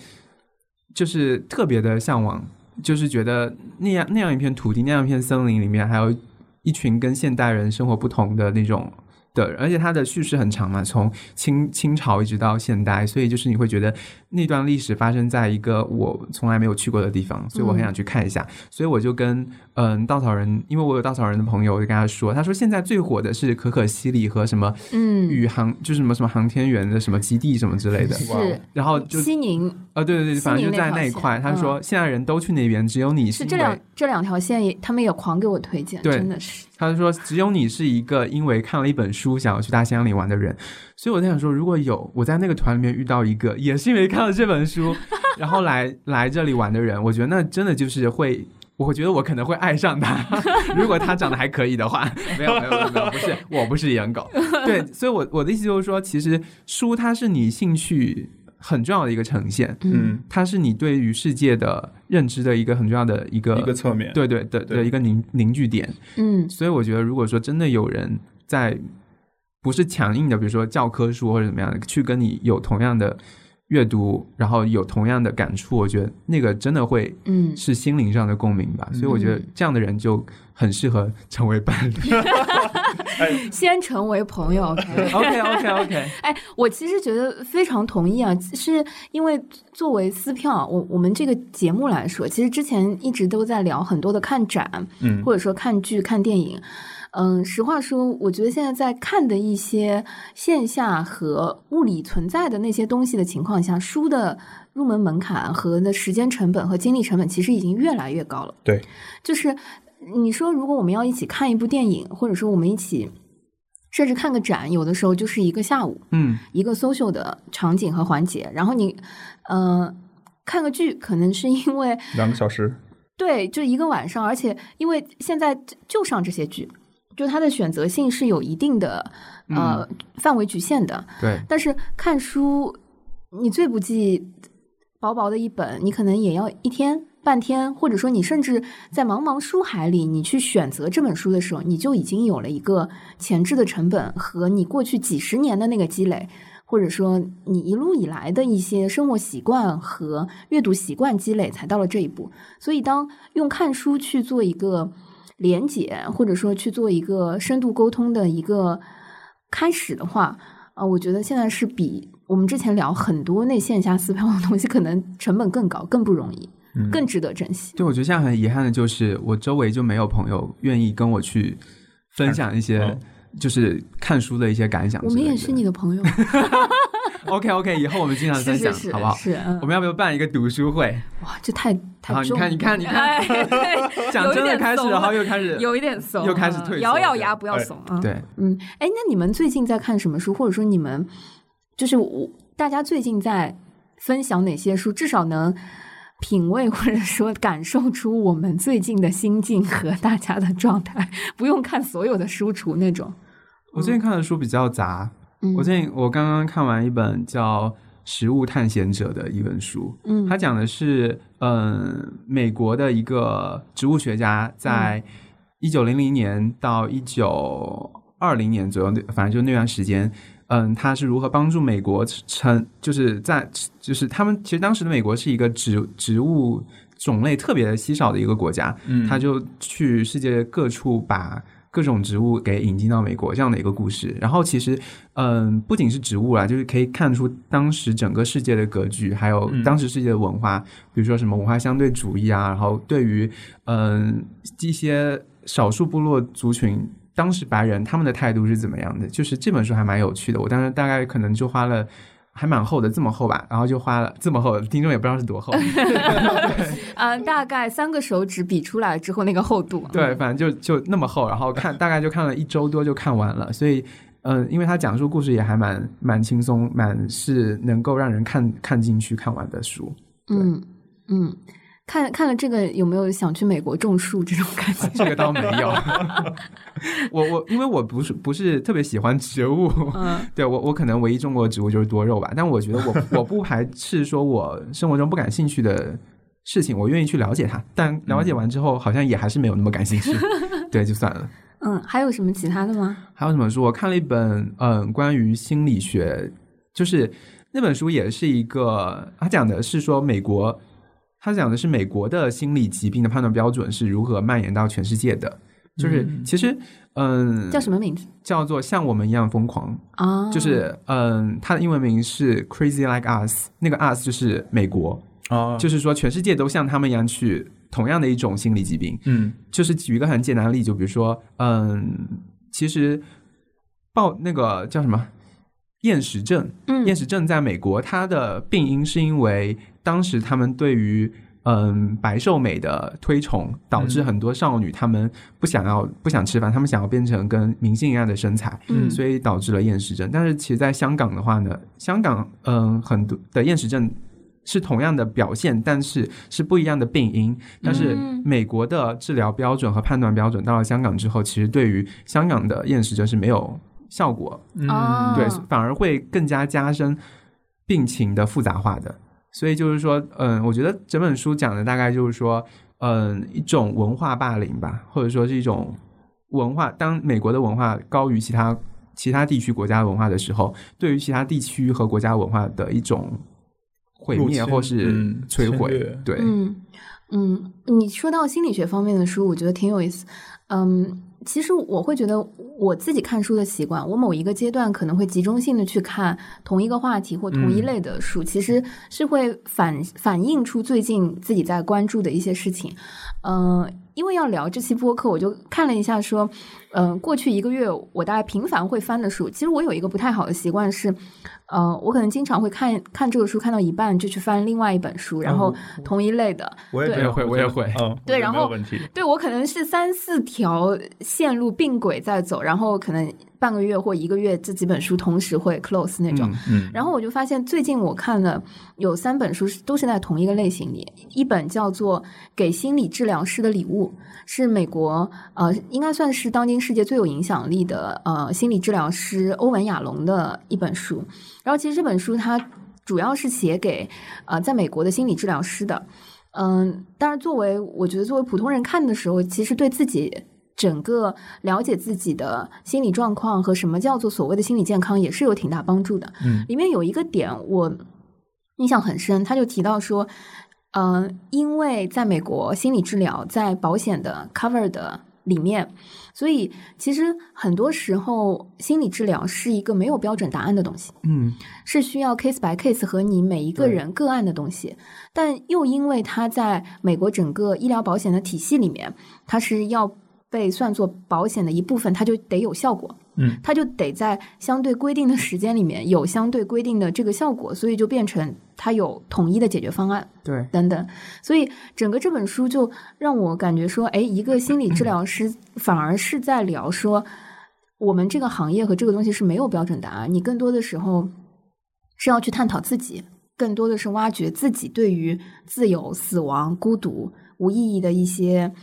就是特别的向往。就是觉得那样那样一片土地，那样一片森林里面，还有一群跟现代人生活不同的那种。的，而且它的叙事很长嘛，从清清朝一直到现代，所以就是你会觉得那段历史发生在一个我从来没有去过的地方，所以我很想去看一下。所以我就跟嗯稻草人，因为我有稻草人的朋友，我就跟他说，他说现在最火的是可可西里和什么嗯宇航，就是什么什么航天员的什么基地什么之类的，是。然后就西宁啊，对对对，反正就在那一块。他说现在人都去那边，只有你是这两这两条线也，他们也狂给我推荐，真的是。他就说只有你是一个因为看了一本书想要去大兴安岭玩的人，所以我在想说，如果有我在那个团里面遇到一个也是因为看了这本书，然后来来这里玩的人，我觉得那真的就是会，我觉得我可能会爱上他。如果他长得还可以的话，没有没有没有，不是 我不是颜狗，对，所以我我的意思就是说，其实书它是你兴趣。很重要的一个呈现，嗯，它是你对于世界的认知的一个很重要的一个一个侧面，对对对。的一个凝凝聚点，嗯，所以我觉得，如果说真的有人在不是强硬的，比如说教科书或者怎么样的，去跟你有同样的阅读，然后有同样的感触，我觉得那个真的会，嗯，是心灵上的共鸣吧。所以我觉得这样的人就很适合成为伴侣。先成为朋友，OK，OK，OK。哎，我其实觉得非常同意啊，是因为作为撕票，我我们这个节目来说，其实之前一直都在聊很多的看展，嗯，或者说看剧、看电影。嗯，实话说，我觉得现在在看的一些线下和物理存在的那些东西的情况下，书的入门门槛和的时间成本和精力成本其实已经越来越高了。对，就是你说，如果我们要一起看一部电影，或者说我们一起甚至看个展，有的时候就是一个下午，嗯，一个 social 的场景和环节。然后你，呃，看个剧，可能是因为两个小时，对，就一个晚上，而且因为现在就上这些剧。就它的选择性是有一定的呃范围局限的，对。但是看书，你最不济薄薄的一本，你可能也要一天半天，或者说你甚至在茫茫书海里，你去选择这本书的时候，你就已经有了一个前置的成本和你过去几十年的那个积累，或者说你一路以来的一些生活习惯和阅读习惯积累，才到了这一步。所以，当用看书去做一个。连接，或者说去做一个深度沟通的一个开始的话，啊，我觉得现在是比我们之前聊很多那线下撕 票的东西，可能成本更高，更不容易，更值得珍惜。对，我觉得现在很遗憾的就是，我周围就没有朋友愿意跟我去分享一些，就是看书的一些感想。我们也是你的朋友。OK OK，以后我们经常分享，好不好？是，我们要不要办一个读书会？哇，这太太重！你看，你看，你看，讲真的开始，然后又开始有一点怂，又开始退，咬咬牙不要怂啊！对，嗯，哎，那你们最近在看什么书？或者说你们就是我大家最近在分享哪些书？至少能品味或者说感受出我们最近的心境和大家的状态，不用看所有的书橱那种。我最近看的书比较杂。我最近我刚刚看完一本叫《食物探险者》的一本书，嗯，它讲的是，嗯，美国的一个植物学家在一九零零年到一九二零年左右，反正就那段时间，嗯，他是如何帮助美国成，就是在，就是他们其实当时的美国是一个植植物种类特别稀少的一个国家，嗯，他就去世界各处把。各种植物给引进到美国这样的一个故事，然后其实，嗯，不仅是植物啦，就是可以看出当时整个世界的格局，还有当时世界的文化，比如说什么文化相对主义啊，然后对于嗯一些少数部落族群，当时白人他们的态度是怎么样的？就是这本书还蛮有趣的，我当时大概可能就花了。还蛮厚的，这么厚吧，然后就花了这么厚，听众也不知道是多厚。嗯，大概三个手指比出来之后那个厚度。对，反正就就那么厚，然后看大概就看了一周多就看完了。所以，嗯，因为他讲述故事也还蛮蛮轻松，蛮是能够让人看看进去看完的书。嗯嗯。看看了这个有没有想去美国种树这种感觉？这个倒没有。我我因为我不是不是特别喜欢植物，嗯，对我我可能唯一种过的植物就是多肉吧。但我觉得我我不排斥说我生活中不感兴趣的事情，我愿意去了解它。但了解完之后，好像也还是没有那么感兴趣。对，就算了。嗯，还有什么其他的吗？还有什么书？我看了一本嗯关于心理学，就是那本书也是一个，他讲的是说美国。他讲的是美国的心理疾病的判断标准是如何蔓延到全世界的，就是其实，嗯，叫什么名字？叫做像我们一样疯狂啊，就是嗯，它的英文名是 Crazy Like Us，那个 Us 就是美国啊，就是说全世界都像他们一样去同样的一种心理疾病，嗯，就是举一个很简单的例子，就比如说，嗯，其实报那个叫什么？厌食症，嗯，厌食症在美国它的病因是因为。当时他们对于嗯白瘦美的推崇，导致很多少女她们不想要不想吃饭，她们想要变成跟明星一样的身材，嗯，所以导致了厌食症。但是其实，在香港的话呢，香港嗯很多的厌食症是同样的表现，但是是不一样的病因。但是美国的治疗标准和判断标准到了香港之后，其实对于香港的厌食症是没有效果，嗯，对，反而会更加加深。病情的复杂化的。所以就是说，嗯，我觉得整本书讲的大概就是说，嗯，一种文化霸凌吧，或者说是一种文化。当美国的文化高于其他其他地区国家文化的时候，对于其他地区和国家文化的一种毁灭或是摧毁。对，嗯嗯，你说到心理学方面的书，我觉得挺有意思。嗯。其实我会觉得我自己看书的习惯，我某一个阶段可能会集中性的去看同一个话题或同一类的书，其实是会反反映出最近自己在关注的一些事情。嗯，因为要聊这期播客，我就看了一下，说，嗯，过去一个月我大概频繁会翻的书，其实我有一个不太好的习惯是。呃，我可能经常会看看这个书，看到一半就去翻另外一本书，然后同一类的。我也会，我也会。嗯，对，然后对我可能是三四条线路并轨在走，然后可能。半个月或一个月，这几本书同时会 close 那种。嗯，然后我就发现，最近我看了有三本书，都是在同一个类型里。一本叫做《给心理治疗师的礼物》，是美国呃，应该算是当今世界最有影响力的呃心理治疗师欧文亚龙的一本书。然后，其实这本书它主要是写给呃在美国的心理治疗师的。嗯，但是作为我觉得作为普通人看的时候，其实对自己。整个了解自己的心理状况和什么叫做所谓的心理健康，也是有挺大帮助的。嗯，里面有一个点我印象很深，他就提到说，嗯，因为在美国心理治疗在保险的 cover 的里面，所以其实很多时候心理治疗是一个没有标准答案的东西。嗯，是需要 case by case 和你每一个人个案的东西，但又因为它在美国整个医疗保险的体系里面，它是要。被算作保险的一部分，它就得有效果，嗯，它就得在相对规定的时间里面有相对规定的这个效果，所以就变成它有统一的解决方案，对，等等，所以整个这本书就让我感觉说，哎，一个心理治疗师反而是在聊说，我们这个行业和这个东西是没有标准答案，你更多的时候是要去探讨自己，更多的是挖掘自己对于自由、死亡、孤独、无意义的一些。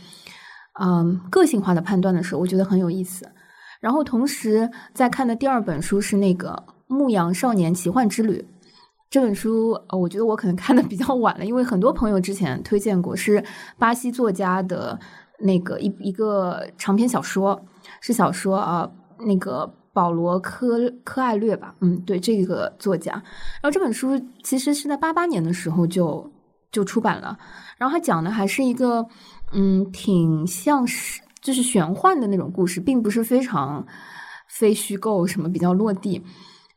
嗯，个性化的判断的时候，我觉得很有意思。然后同时在看的第二本书是那个《牧羊少年奇幻之旅》这本书，呃，我觉得我可能看的比较晚了，因为很多朋友之前推荐过，是巴西作家的那个一一个长篇小说，是小说啊，那个保罗科科艾略吧，嗯，对，这个作家。然后这本书其实是在八八年的时候就就出版了，然后他讲的还是一个。嗯，挺像是就是玄幻的那种故事，并不是非常非虚构，什么比较落地。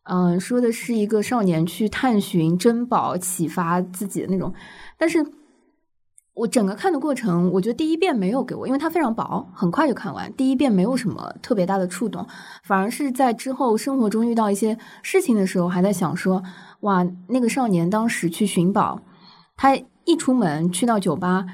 嗯，说的是一个少年去探寻珍宝，启发自己的那种。但是我整个看的过程，我觉得第一遍没有给我，因为它非常薄，很快就看完。第一遍没有什么特别大的触动，反而是在之后生活中遇到一些事情的时候，还在想说：哇，那个少年当时去寻宝，他一出门去到酒吧。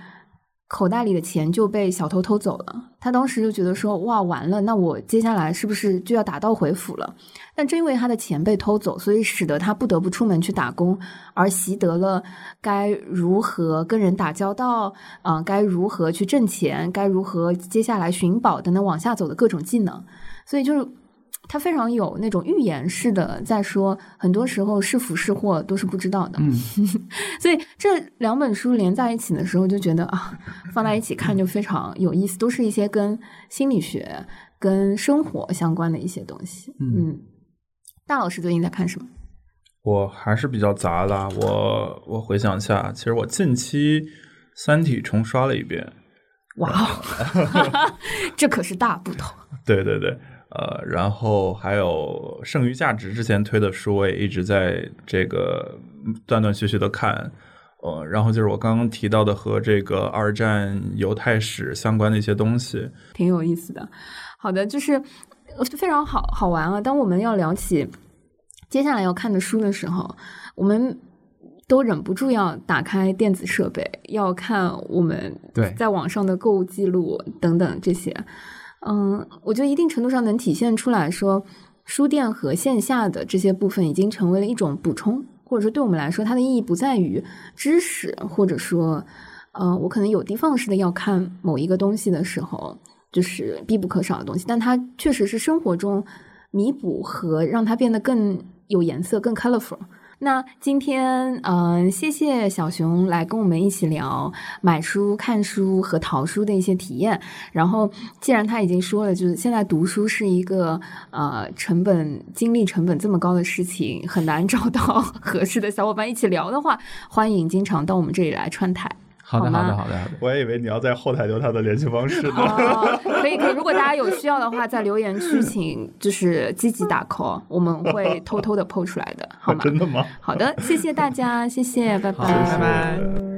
口袋里的钱就被小偷偷走了，他当时就觉得说：“哇，完了，那我接下来是不是就要打道回府了？”但正因为他的钱被偷走，所以使得他不得不出门去打工，而习得了该如何跟人打交道，啊，该如何去挣钱，该如何接下来寻宝等等往下走的各种技能，所以就是。他非常有那种预言式的在说，很多时候是福是祸都是不知道的。嗯，所以这两本书连在一起的时候，就觉得啊，放在一起看就非常有意思，都是一些跟心理学、跟生活相关的一些东西。嗯，大老师最近在看什么？我还是比较杂的。我我回想一下，其实我近期《三体》重刷了一遍。哇哦，这可是大不同。对对对。呃，然后还有剩余价值之前推的书，我也一直在这个断断续续的看。呃，然后就是我刚刚提到的和这个二战犹太史相关的一些东西，挺有意思的。好的，就是非常好好玩啊！当我们要聊起接下来要看的书的时候，我们都忍不住要打开电子设备，要看我们在网上的购物记录等等这些。嗯，我觉得一定程度上能体现出来说，书店和线下的这些部分已经成为了一种补充，或者说对我们来说，它的意义不在于知识，或者说，呃，我可能有的放矢的要看某一个东西的时候，就是必不可少的东西，但它确实是生活中弥补和让它变得更有颜色、更 colorful 那今天，嗯，谢谢小熊来跟我们一起聊买书、看书和淘书的一些体验。然后，既然他已经说了，就是现在读书是一个呃成本、精力成本这么高的事情，很难 找到合适的小伙伴一起聊的话，欢迎经常到我们这里来串台。好的，好的，好的，好的。我还以为你要在后台留他的联系方式呢。可以，可以。如果大家有需要的话，在留言区请就是积极打 call，我们会偷偷的 PO 出来的，好吗？真的吗？好的，谢谢大家，谢谢，拜拜，拜拜。